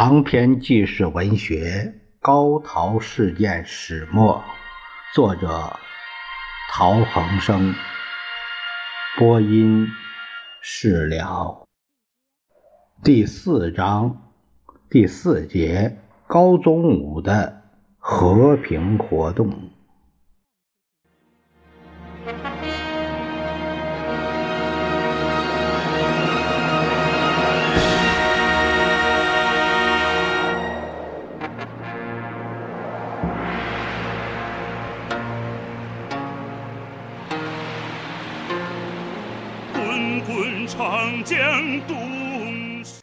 长篇纪事文学《高陶事件始末》，作者陶恒生，播音释了。第四章第四节：高宗武的和平活动。长江东逝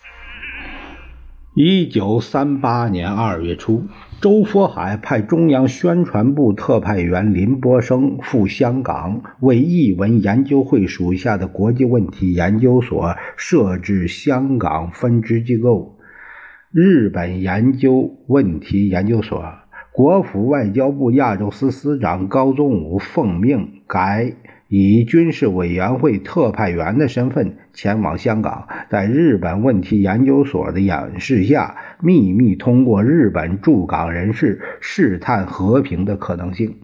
一九三八年二月初，周佛海派中央宣传部特派员林波生赴香港，为译文研究会属下的国际问题研究所设置香港分支机构——日本研究问题研究所。国府外交部亚洲司司长高宗武奉命改。以军事委员会特派员的身份前往香港，在日本问题研究所的演示下，秘密通过日本驻港人士试探和平的可能性。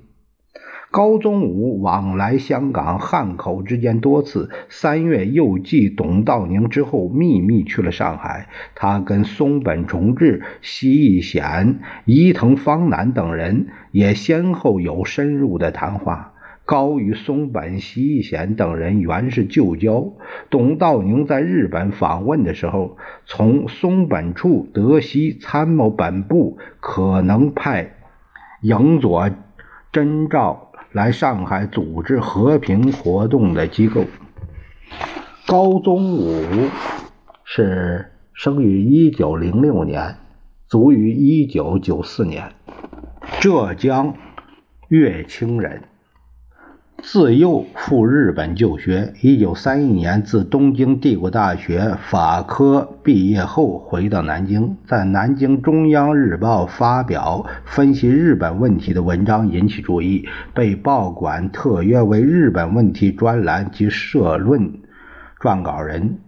高宗武往来香港、汉口之间多次，三月又继董道宁之后，秘密去了上海。他跟松本重治、西义显、伊藤芳南等人也先后有深入的谈话。高与松本、西义贤等人原是旧交。董道宁在日本访问的时候，从松本处得悉参谋本部可能派影佐真照来上海组织和平活动的机构。高宗武是生于一九零六年，卒于一九九四年，浙江乐清人。自幼赴日本就学。一九三一年，自东京帝国大学法科毕业后，回到南京，在南京中央日报发表分析日本问题的文章，引起注意，被报馆特约为日本问题专栏及社论撰稿人。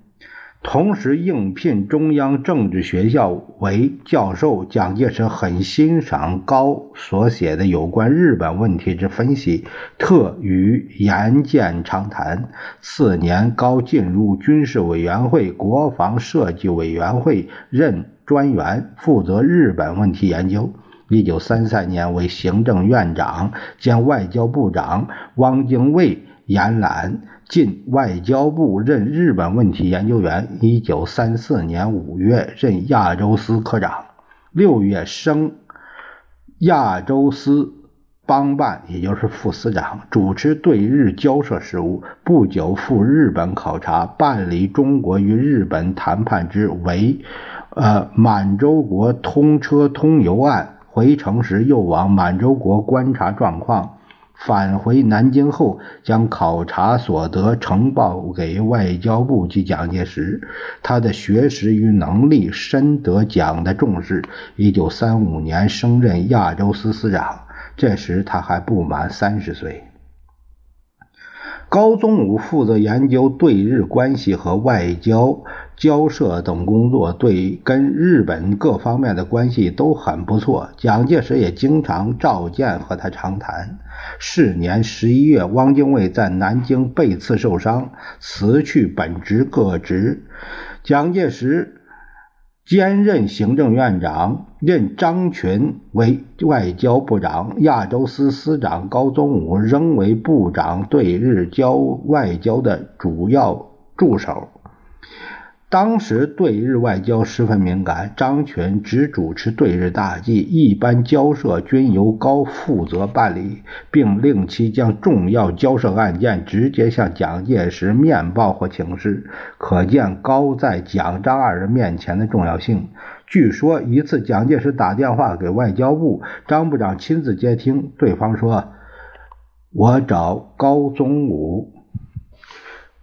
同时应聘中央政治学校为教授。蒋介石很欣赏高所写的有关日本问题之分析，特与言见长谈。次年，高进入军事委员会国防设计委员会任专员，负责日本问题研究。一九三三年为行政院长兼外交部长，汪精卫延揽。进外交部任日本问题研究员，一九三四年五月任亚洲司科长，六月升亚洲司帮办，也就是副司长，主持对日交涉事务。不久赴日本考察，办理中国与日本谈判之为呃满洲国通车通邮案。回程时又往满洲国观察状况。返回南京后，将考察所得呈报给外交部及蒋介石。他的学识与能力深得蒋的重视。一九三五年升任亚洲司司长，这时他还不满三十岁。高宗武负责研究对日关系和外交交涉等工作，对跟日本各方面的关系都很不错。蒋介石也经常召见和他长谈。是年十一月，汪精卫在南京被刺受伤，辞去本职各职。蒋介石。兼任行政院长，任张群为外交部长，亚洲司司长高宗武仍为部长对日交外交的主要助手。当时对日外交十分敏感，张群只主持对日大计，一般交涉均由高负责办理，并令其将重要交涉案件直接向蒋介石面报或请示，可见高在蒋张二人面前的重要性。据说一次蒋介石打电话给外交部，张部长亲自接听，对方说：“我找高宗武。”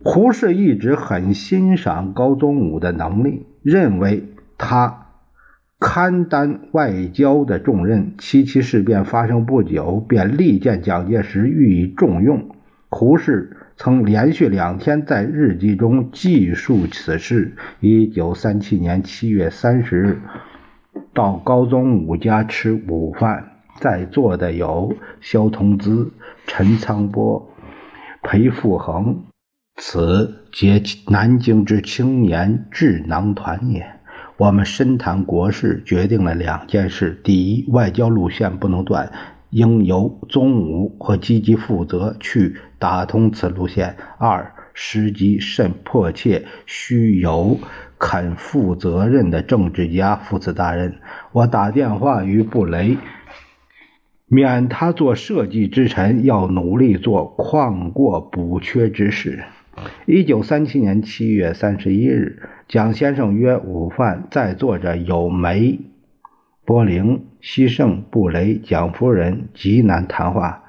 胡适一直很欣赏高宗武的能力，认为他堪担外交的重任。七七事变发生不久，便力荐蒋介石予以重用。胡适曾连续两天在日记中记述此事。一九三七年七月三十日，到高宗武家吃午饭，在座的有萧同资、陈仓波、裴复恒，此皆南京之青年智囊团也。我们深谈国事，决定了两件事：第一，外交路线不能断，应由宗武和积极负责去打通此路线；二，时机甚迫切，需由肯负责任的政治家负此大任。我打电话与布雷，免他做社稷之臣，要努力做旷过补缺之事。一九三七年七月三十一日，蒋先生约午饭，在座着有梅、波林、西圣、布雷、蒋夫人，极难谈话。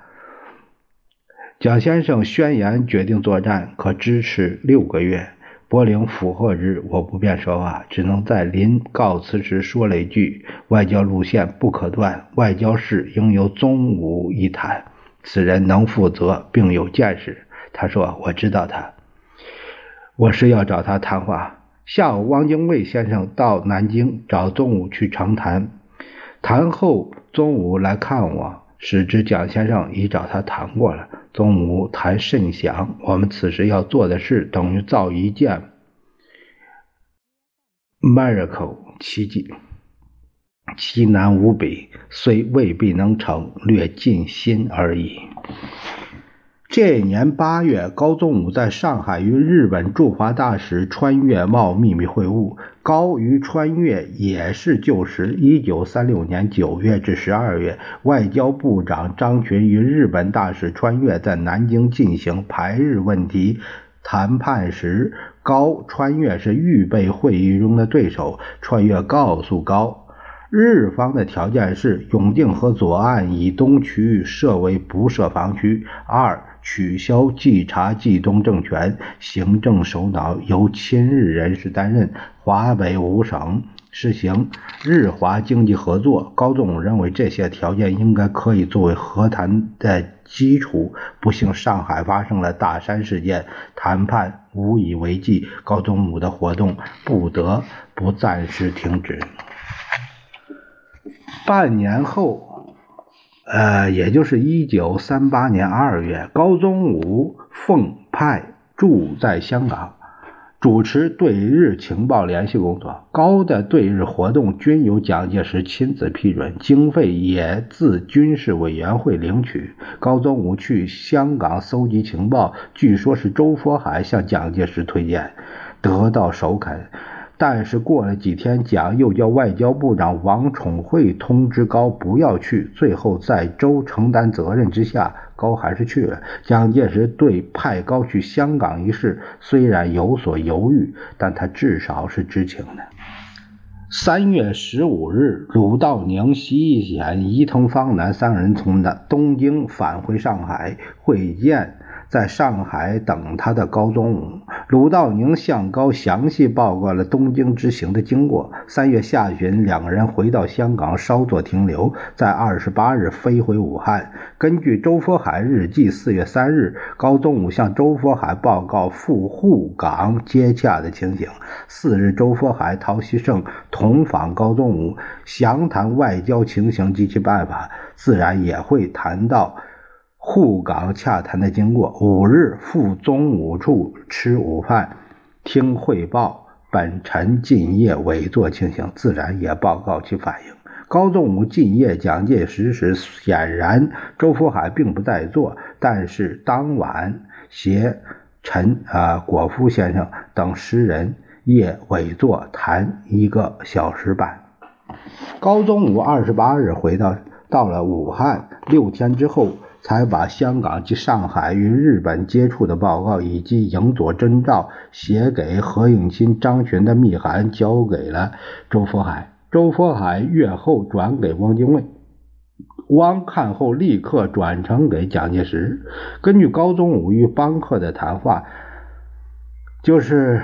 蒋先生宣言决定作战，可支持六个月。柏林附和之，我不便说话，只能在临告辞时说了一句：“外交路线不可断，外交事应由宗武一谈。此人能负责，并有见识。”他说：“我知道他，我是要找他谈话。”下午，汪精卫先生到南京找宗武去长谈，谈后宗武来看我。使之蒋先生已找他谈过了，宗武谈甚详。我们此时要做的事，等于造一件 miracle 奇迹，其难无比，虽未必能成，略尽心而已。这年八月，高宗武在上海与日本驻华大使川越茂秘密会晤。高于川越也是旧时。一九三六年九月至十二月，外交部长张群与日本大使川越在南京进行排日问题谈判时，高川越是预备会议中的对手。川越告诉高。日方的条件是：永定河左岸以东区域设为不设防区；二、取消冀察冀东政权，行政首脑由亲日人士担任；华北五省实行日华经济合作。高宗认为这些条件应该可以作为和谈的基础。不幸，上海发生了大山事件，谈判无以为继，高宗武的活动不得不暂时停止。半年后，呃，也就是一九三八年二月，高宗武奉派驻在香港，主持对日情报联系工作。高的对日活动均由蒋介石亲自批准，经费也自军事委员会领取。高宗武去香港搜集情报，据说是周佛海向蒋介石推荐，得到首肯。但是过了几天，蒋又叫外交部长王宠惠通知高不要去。最后在周承担责任之下，高还是去了。蒋介石对派高去香港一事虽然有所犹豫，但他至少是知情的。三月十五日，鲁道宁、习显、伊藤芳男三人从的东京返回上海会见。在上海等他的高宗武，鲁道宁向高详细报告了东京之行的经过。三月下旬，两个人回到香港，稍作停留，在二十八日飞回武汉。根据周佛海日记，四月三日，高宗武向周佛海报告赴沪港接洽的情形。四日，周佛海、陶希圣同访高宗武，详谈外交情形及其办法，自然也会谈到。沪港洽谈的经过。五日赴宗武处吃午饭，听汇报本陈进业委座情形，自然也报告其反应。高宗武进业蒋介石时，显然周福海并不在座，但是当晚携陈啊果夫先生等十人夜委座谈一个小时半。高宗武二十八日回到到了武汉，六天之后。才把香港及上海与日本接触的报告以及影佐真照写给何应钦、张群的密函交给了周佛海。周佛海阅后转给汪精卫，汪看后立刻转呈给蒋介石。根据高宗武与邦克的谈话，就是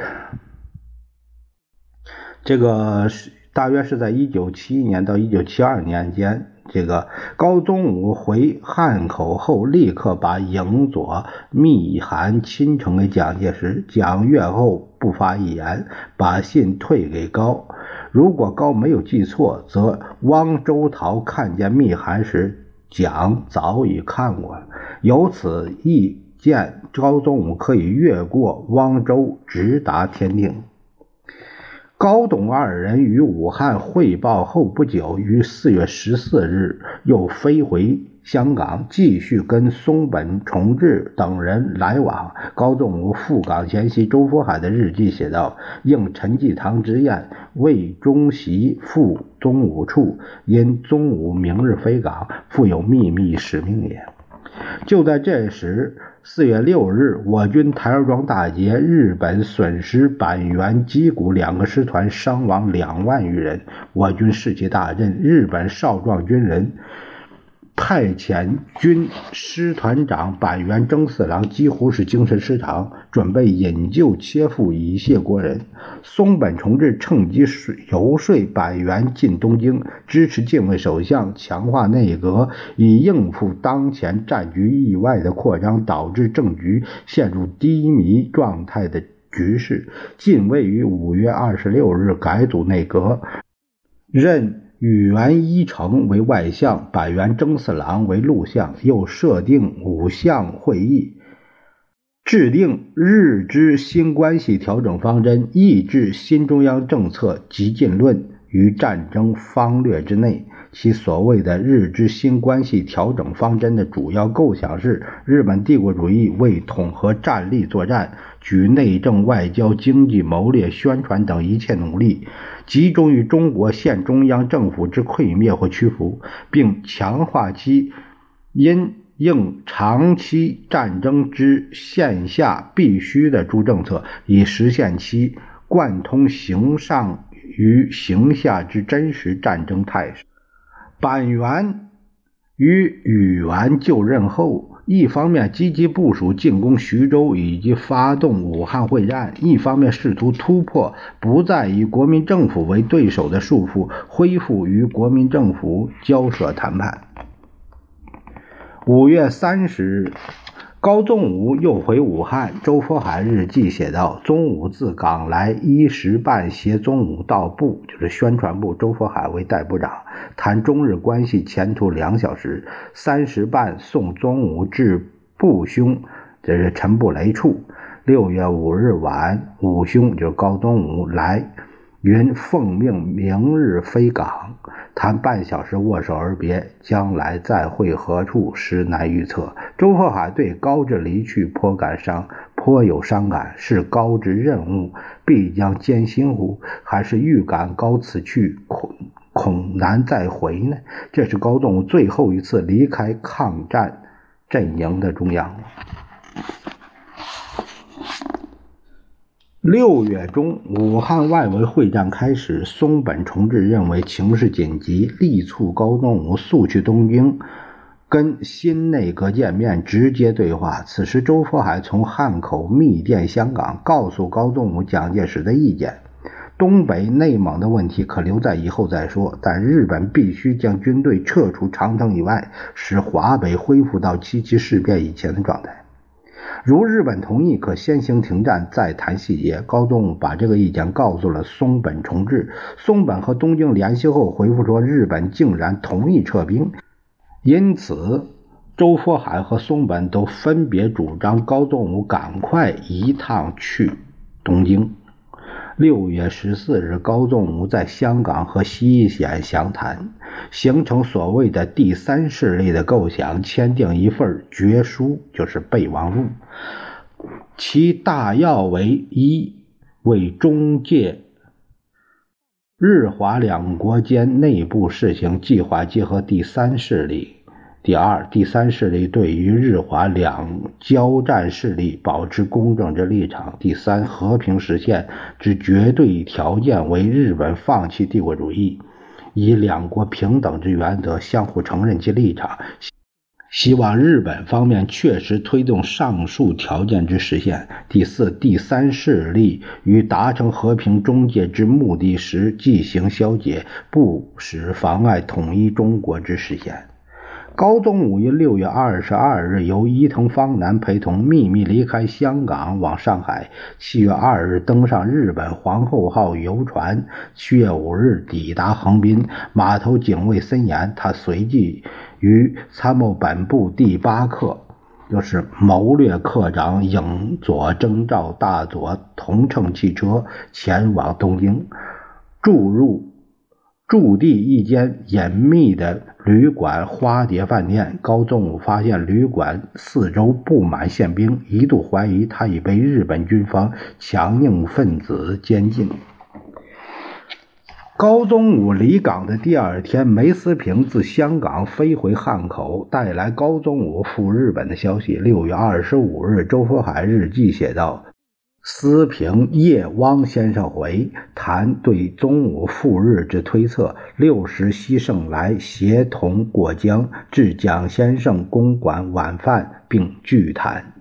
这个是大约是在一九七一年到一九七二年间。这个高宗武回汉口后，立刻把影佐密函亲呈给蒋介石。蒋阅后不发一言，把信退给高。如果高没有记错，则汪周陶看见密函时，蒋早已看过了。由此意见，高宗武可以越过汪周，直达天定。高董二人于武汉汇报后不久，于四月十四日又飞回香港，继续跟松本重治等人来往。高宗武赴港前夕，周佛海的日记写道：“应陈济棠之宴，魏忠席赴宗武处，因宗武明日飞港，复有秘密使命也。”就在这时。四月六日，我军台儿庄大捷，日本损失板垣、矶谷两个师团，伤亡两万余人。我军士气大振，日本少壮军人。派遣军师团长板垣征四郎几乎是精神失常，准备引咎切腹以谢国人。松本重治趁机游说板垣进东京，支持近卫首相，强化内阁，以应付当前战局意外的扩张，导致政局陷入低迷状态的局势。近卫于五月二十六日改组内阁，任。宇垣一成为外相，板垣征四郎为陆相，又设定五项会议，制定日之新关系调整方针，抑制新中央政策激进论于战争方略之内。其所谓的日之新关系调整方针的主要构想是：日本帝国主义为统合战力作战，举内政、外交、经济、谋略、宣传等一切努力。集中于中国现中央政府之溃灭或屈服，并强化其因应长期战争之线下必须的诸政策，以实现其贯通形上与形下之真实战争态势。板垣与宇垣就任后。一方面积极部署进攻徐州以及发动武汉会战，一方面试图突破不再以国民政府为对手的束缚，恢复与国民政府交涉谈判。五月三十日。高宗武又回武汉。周佛海日记写道：“宗武自港来，一时半携宗武到部，就是宣传部，周佛海为代部长，谈中日关系前途两小时。三时半送宗武至部兄，这是陈布雷处。六月五日晚，武兄就是高宗武来。”云奉命明日飞港，谈半小时握手而别。将来再会何处，实难预测。周佛海对高志离去颇感伤，颇有伤感。是高志任务必将艰辛乎？还是预感高此去恐恐难再回呢？这是高栋最后一次离开抗战阵营的中央。六月中，武汉外围会战开始。松本重治认为情势紧急，力促高宗武速去东京，跟新内阁见面，直接对话。此时，周佛海从汉口密电香港，告诉高宗武蒋介石的意见：东北、内蒙的问题可留在以后再说，但日本必须将军队撤出长城以外，使华北恢复到七七事变以前的状态。如日本同意，可先行停战，再谈细节。高宗武把这个意见告诉了松本重治。松本和东京联系后回复说，日本竟然同意撤兵。因此，周佛海和松本都分别主张高宗武赶快一趟去东京。六月十四日，高宗武在香港和西咸详谈。形成所谓的第三势力的构想，签订一份决书，就是备忘录。其大要为：一为中介日华两国间内部事情，计划结合第三势力；第二，第三势力对于日华两交战势力保持公正之立场；第三，和平实现之绝对条件为日本放弃帝国主义。以两国平等之原则相互承认其立场，希望日本方面确实推动上述条件之实现。第四，第三势力于达成和平终结之目的时即行消解，不使妨碍统一中国之实现。高宗武于六月二十二日由伊藤芳南陪同秘密离开香港往上海，七月二日登上日本皇后号游船，七月五日抵达横滨码头，警卫森严。他随即与参谋本部第八课，就是谋略课长影佐征召大佐同乘汽车前往东京，注入。驻地一间隐秘的旅馆——花蝶饭店。高宗武发现旅馆四周布满宪兵，一度怀疑他已被日本军方强硬分子监禁。高宗武离港的第二天，梅思平自香港飞回汉口，带来高宗武赴日本的消息。六月二十五日，周佛海日记写道。思平叶汪先生回谈对宗武赴日之推测。六时西盛来协同过江至蒋先生公馆晚饭，并聚谈。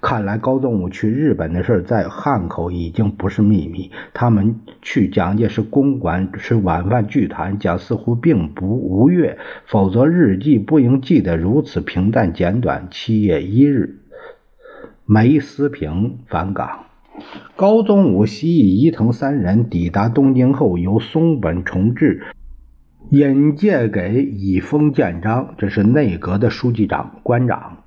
看来高宗武去日本的事在汉口已经不是秘密。他们去蒋介石公馆吃晚饭聚谈，蒋似乎并不无悦，否则日记不应记得如此平淡简短。七月一日，梅思平返港。高宗武、西义、伊藤三人抵达东京后，由松本重治引荐给以丰建章（这是内阁的书记长、官长）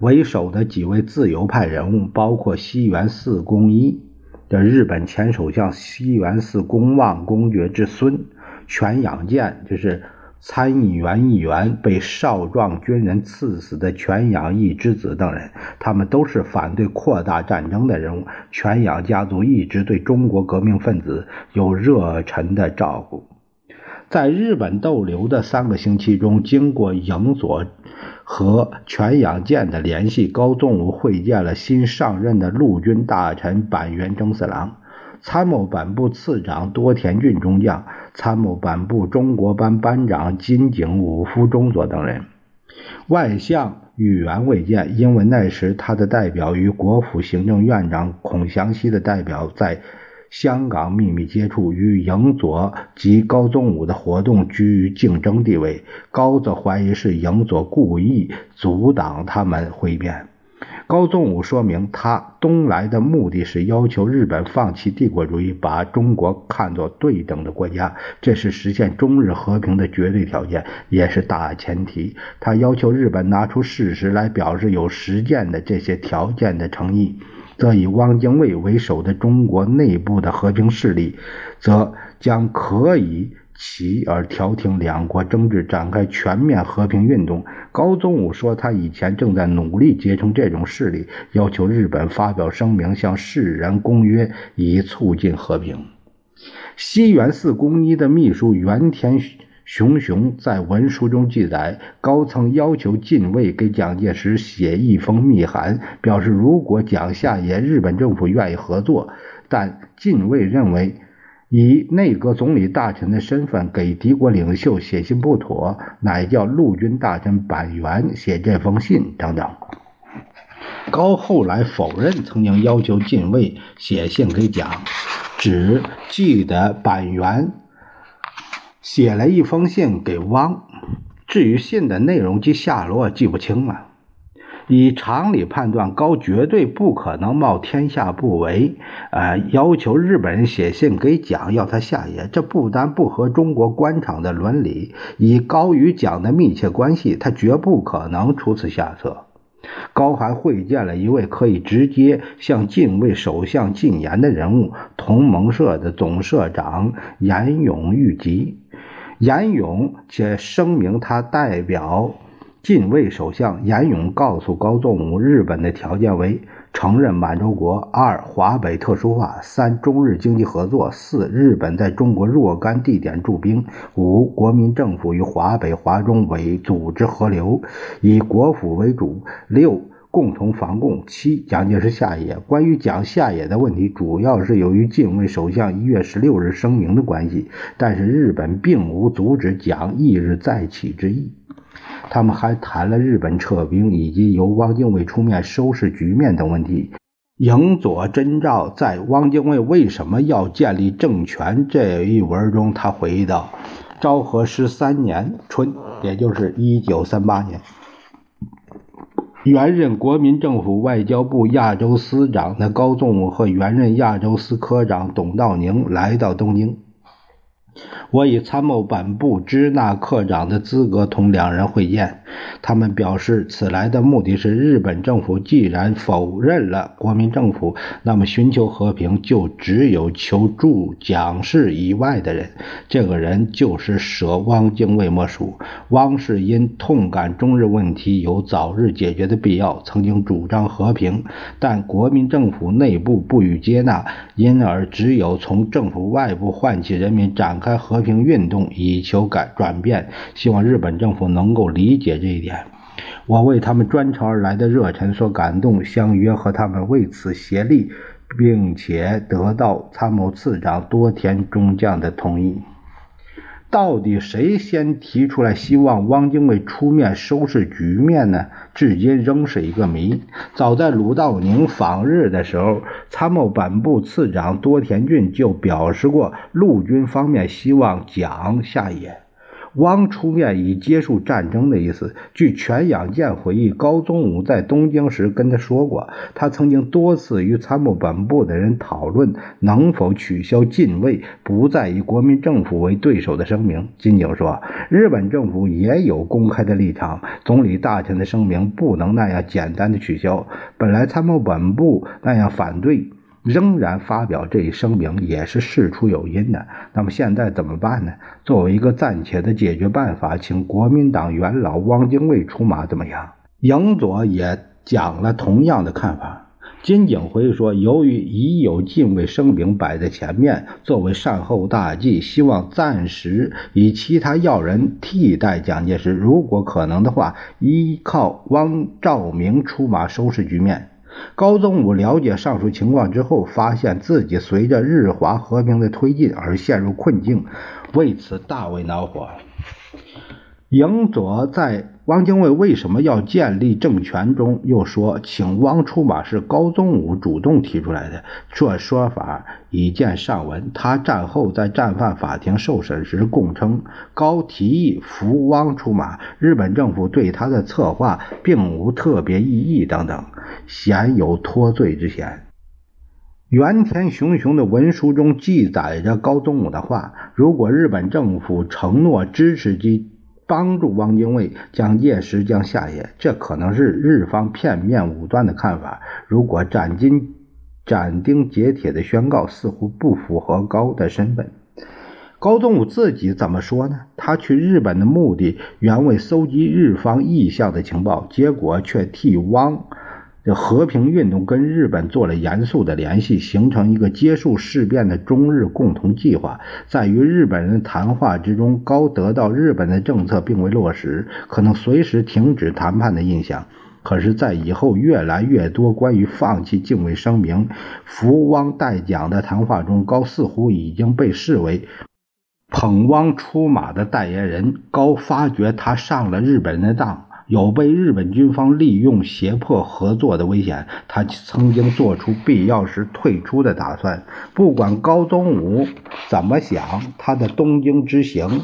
为首的几位自由派人物，包括西园寺公一的日本前首相西园寺公望公爵之孙全养健（就是）。参议员议员被少壮军人刺死的全养义之子等人，他们都是反对扩大战争的人物。全养家族一直对中国革命分子有热忱的照顾。在日本逗留的三个星期中，经过影佐和全养健的联系，高宗武会见了新上任的陆军大臣板垣征四郎。参谋本部次长多田骏中将、参谋本部中国班班长金井武夫中佐等人，外相宇垣未见，因为那时他的代表与国府行政院长孔祥熙的代表在香港秘密接触，与影佐及高宗武的活动居于竞争地位。高则怀疑是影佐故意阻挡他们会面。高宗武说明，他东来的目的是要求日本放弃帝国主义，把中国看作对等的国家，这是实现中日和平的绝对条件，也是大前提。他要求日本拿出事实来表示有实践的这些条件的诚意，则以汪精卫为首的中国内部的和平势力，则将可以。起而调停两国争执，展开全面和平运动。高宗武说，他以前正在努力结成这种势力，要求日本发表声明，向世人公约，以促进和平。西园寺公一的秘书原田雄雄在文书中记载，高层要求近卫给蒋介石写一封密函，表示如果蒋下野日本政府愿意合作，但近卫认为。以内阁总理大臣的身份给敌国领袖写信不妥，乃叫陆军大臣板垣写这封信等等。高后来否认曾经要求近卫写信给蒋，只记得板垣写了一封信给汪，至于信的内容及下落记不清了。以常理判断，高绝对不可能冒天下不韪，呃，要求日本人写信给蒋要他下野。这不单不合中国官场的伦理，以高与蒋的密切关系，他绝不可能出此下策。高还会见了一位可以直接向近卫首相进言的人物——同盟社的总社长严永玉吉。严永且声明他代表。近卫首相严勇告诉高宗武，日本的条件为承认满洲国；二、华北特殊化；三、中日经济合作；四、日本在中国若干地点驻兵；五、国民政府与华北、华中为组织河流，以国府为主；六、共同防共；七、蒋介石下野。关于蒋下野的问题，主要是由于近卫首相一月十六日声明的关系，但是日本并无阻止蒋翌日再起之意。他们还谈了日本撤兵以及由汪精卫出面收拾局面等问题。影佐真照在汪精卫为什么要建立政权这一文中，他回忆道：“昭和十三年春，也就是一九三八年，原任国民政府外交部亚洲司长的高宗武和原任亚洲司科长董道宁来到东京。我以参谋本部支那课长的资格同两人会见，他们表示，此来的目的是日本政府既然否认了国民政府，那么寻求和平就只有求助蒋氏以外的人，这个人就是舍汪精卫莫属。汪氏因痛感中日问题有早日解决的必要，曾经主张和平，但国民政府内部不予接纳，因而只有从政府外部唤起人民展开和。平运动以求改转变，希望日本政府能够理解这一点。我为他们专程而来的热忱所感动，相约和他们为此协力，并且得到参谋次长多田中将的同意。到底谁先提出来希望汪精卫出面收拾局面呢？至今仍是一个谜。早在鲁道宁访日的时候，参谋本部次长多田骏就表示过，陆军方面希望蒋下野。汪出面以结束战争的意思。据全养健回忆，高宗武在东京时跟他说过，他曾经多次与参谋本部的人讨论能否取消禁卫、不再以国民政府为对手的声明。金井说，日本政府也有公开的立场，总理大臣的声明不能那样简单的取消。本来参谋本部那样反对。仍然发表这一声明也是事出有因的。那么现在怎么办呢？作为一个暂且的解决办法，请国民党元老汪精卫出马怎么样？影佐也讲了同样的看法。金井辉说，由于已有禁卫声明摆在前面，作为善后大计，希望暂时以其他要人替代蒋介石，如果可能的话，依靠汪兆铭出马收拾局面。高宗武了解上述情况之后，发现自己随着日华和平的推进而陷入困境，为此大为恼火。影佐在汪精卫为什么要建立政权中又说，请汪出马是高宗武主动提出来的，这说法已见上文。他战后在战犯法庭受审时供称，高提议扶汪出马，日本政府对他的策划并无特别意义等等，鲜有脱罪之嫌。原田雄雄的文书中记载着高宗武的话：如果日本政府承诺支持其。帮助汪精卫，蒋介石将下野，这可能是日方片面武断的看法。如果斩钉斩钉截铁的宣告，似乎不符合高的身份。高宗武自己怎么说呢？他去日本的目的原为搜集日方意向的情报，结果却替汪。这和平运动跟日本做了严肃的联系，形成一个结束事变的中日共同计划。在与日本人的谈话之中，高得到日本的政策并未落实，可能随时停止谈判的印象。可是，在以后越来越多关于放弃敬畏声明、扶汪代蒋的谈话中，高似乎已经被视为捧汪出马的代言人。高发觉他上了日本人的当。有被日本军方利用胁迫合作的危险，他曾经做出必要时退出的打算。不管高宗武怎么想，他的东京之行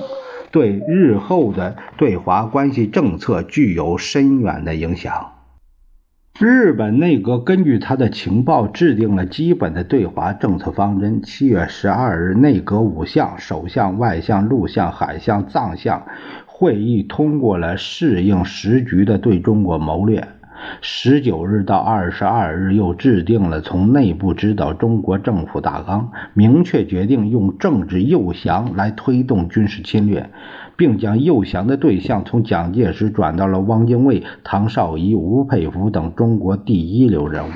对日后的对华关系政策具有深远的影响。日本内阁根据他的情报制定了基本的对华政策方针。七月十二日，内阁五项：首相、外相、陆相、海相、藏相。会议通过了适应时局的对中国谋略。十九日到二十二日，又制定了从内部指导中国政府大纲，明确决定用政治诱降来推动军事侵略，并将诱降的对象从蒋介石转到了汪精卫、唐绍仪、吴佩孚等中国第一流人物。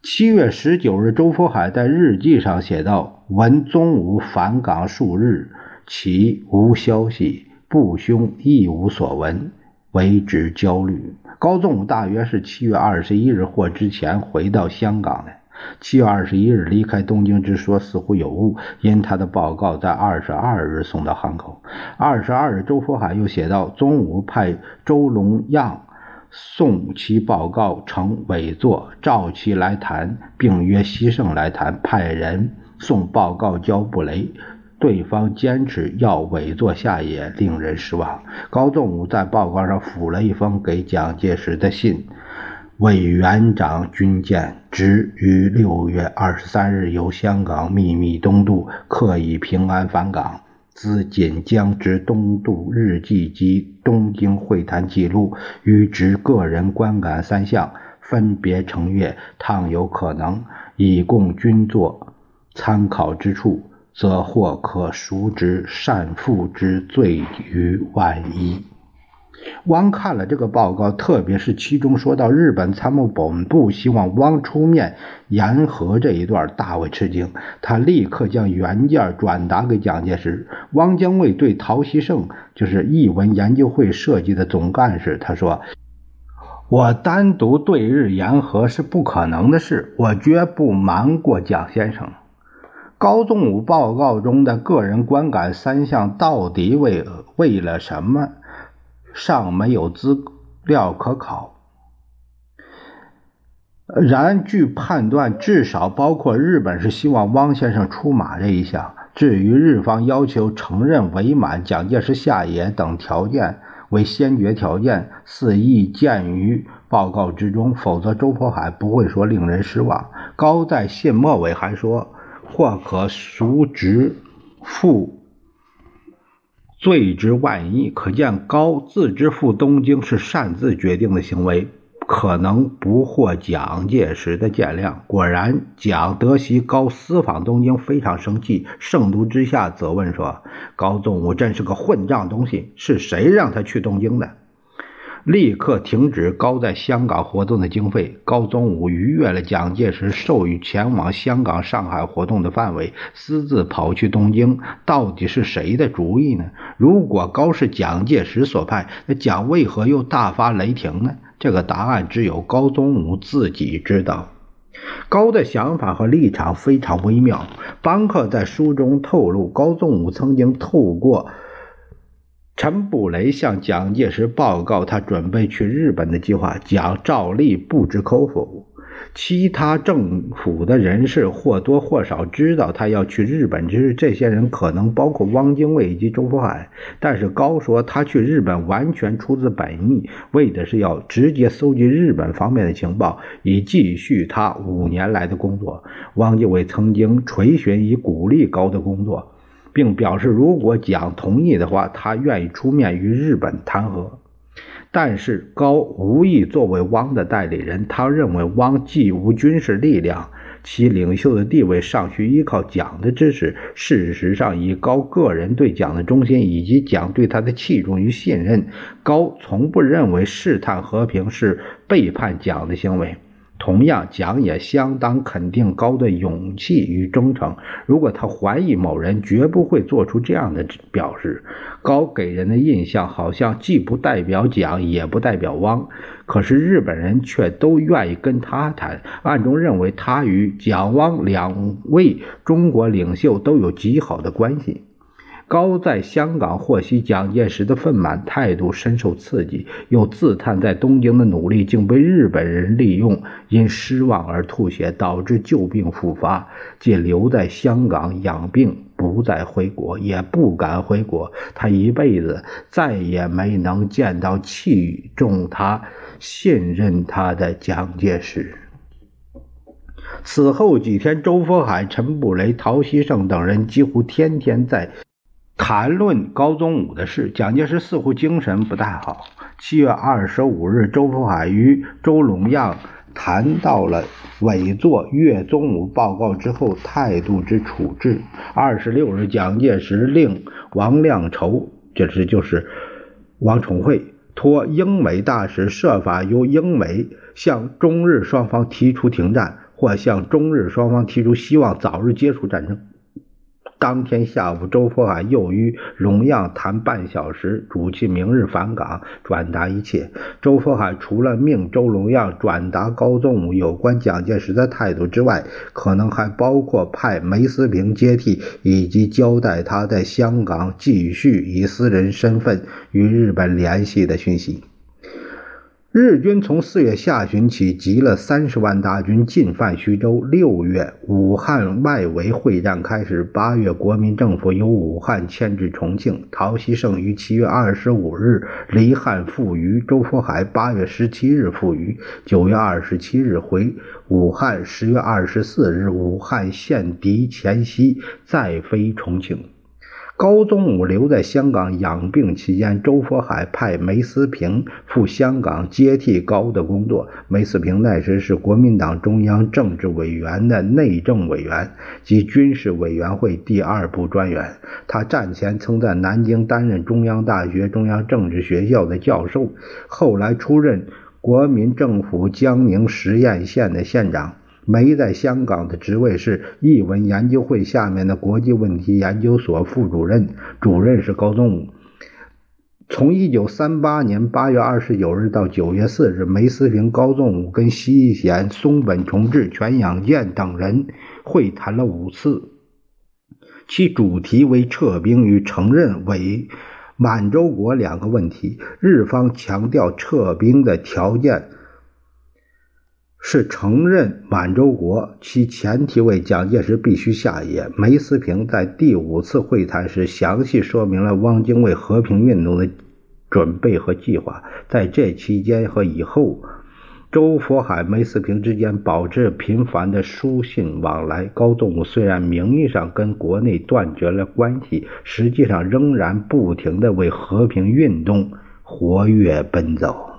七月十九日，周佛海在日记上写道：“闻宗武返港数日，其无消息。”父兄一无所闻，为之焦虑。高宗武大约是七月二十一日或之前回到香港的。七月二十一日离开东京之说似乎有误，因他的报告在二十二日送到汉口。二十二日，周佛海又写道：宗武派周龙样送其报告呈委座，召其来谈，并约西盛来谈，派人送报告交布雷。对方坚持要委座下野，令人失望。高宗武在报告上附了一封给蒋介石的信。委员长军舰直于六月二十三日由香港秘密东渡，刻以平安返港。自锦江之东渡日记及东京会谈记录，与之个人观感三项，分别成阅。倘有可能，以供军座参考之处，则或可赎之，善负之罪于万一。汪看了这个报告，特别是其中说到日本参谋本部希望汪出面言和这一段，大为吃惊。他立刻将原件转达给蒋介石。汪精卫对陶希圣，就是译文研究会设计的总干事，他说：“我单独对日言和是不可能的事，我绝不瞒过蒋先生。”高宗武报告中的个人观感三项，到底为为了什么？尚没有资料可考，然据判断，至少包括日本是希望汪先生出马这一项。至于日方要求承认伪满、蒋介石下野等条件为先决条件，似亦见于报告之中，否则周佛海不会说令人失望。高在信末尾还说，或可赎职复。罪之万一，可见高自知赴东京是擅自决定的行为，可能不获蒋介石的见谅。果然，蒋德熙高私访东京，非常生气，盛怒之下责问说：“高宗武真是个混账东西，是谁让他去东京的？”立刻停止高在香港活动的经费。高宗武逾越了蒋介石授予前往香港、上海活动的范围，私自跑去东京，到底是谁的主意呢？如果高是蒋介石所派，那蒋为何又大发雷霆呢？这个答案只有高宗武自己知道。高的想法和立场非常微妙。邦克在书中透露，高宗武曾经透过。陈布雷向蒋介石报告他准备去日本的计划，蒋照例不知口否。其他政府的人士或多或少知道他要去日本只是，这些人可能包括汪精卫以及周佛海。但是高说他去日本完全出自本意，为的是要直接搜集日本方面的情报，以继续他五年来的工作。汪精卫曾经垂询以鼓励高的工作。并表示，如果蒋同意的话，他愿意出面与日本谈和。但是高无意作为汪的代理人，他认为汪既无军事力量，其领袖的地位尚需依靠蒋的支持。事实上，以高个人对蒋的忠心以及蒋对他的器重与信任，高从不认为试探和平是背叛蒋的行为。同样，蒋也相当肯定高的勇气与忠诚。如果他怀疑某人，绝不会做出这样的表示。高给人的印象好像既不代表蒋，也不代表汪。可是日本人却都愿意跟他谈，暗中认为他与蒋、汪两位中国领袖都有极好的关系。高在香港获悉蒋介石的愤满态度，深受刺激，又自叹在东京的努力竟被日本人利用，因失望而吐血，导致旧病复发，即留在香港养病，不再回国，也不敢回国。他一辈子再也没能见到器重他、信任他的蒋介石。此后几天，周佛海、陈布雷、陶希圣等人几乎天天在。谈论高宗武的事，蒋介石似乎精神不太好。七月二十五日，周福海与周龙样谈到了委座岳宗武报告之后态度之处置。二十六日，蒋介石令王亮筹，这是就是王宠惠，托英美大使设法由英美向中日双方提出停战，或向中日双方提出希望早日结束战争。当天下午，周佛海又与龙样谈半小时，主其明日返港，转达一切。周佛海除了命周龙样转达高宗武有关蒋介石的态度之外，可能还包括派梅思平接替，以及交代他在香港继续以私人身份与日本联系的讯息。日军从四月下旬起集了三十万大军进犯徐州。六月，武汉外围会战开始。八月，国民政府由武汉迁至重庆。陶希圣于七月二十五日离汉赴渝，周佛海八月十七日赴渝，九月二十七日回武汉，十月二十四日武汉陷敌前夕再飞重庆。高宗武留在香港养病期间，周佛海派梅思平赴香港接替高的工作。梅思平那时是国民党中央政治委员的内政委员及军事委员会第二部专员。他战前曾在南京担任中央大学中央政治学校的教授，后来出任国民政府江宁实验县的县长。梅在香港的职位是译文研究会下面的国际问题研究所副主任，主任是高宗武。从一九三八年八月二十九日到九月四日，梅思平、高宗武跟西贤、松本重治、全养健等人会谈了五次，其主题为撤兵与承认伪满洲国两个问题。日方强调撤兵的条件。是承认满洲国，其前提为蒋介石必须下野。梅思平在第五次会谈时详细说明了汪精卫和平运动的准备和计划。在这期间和以后，周佛海、梅思平之间保持频繁的书信往来。高宗武虽然名义上跟国内断绝了关系，实际上仍然不停地为和平运动活跃奔走。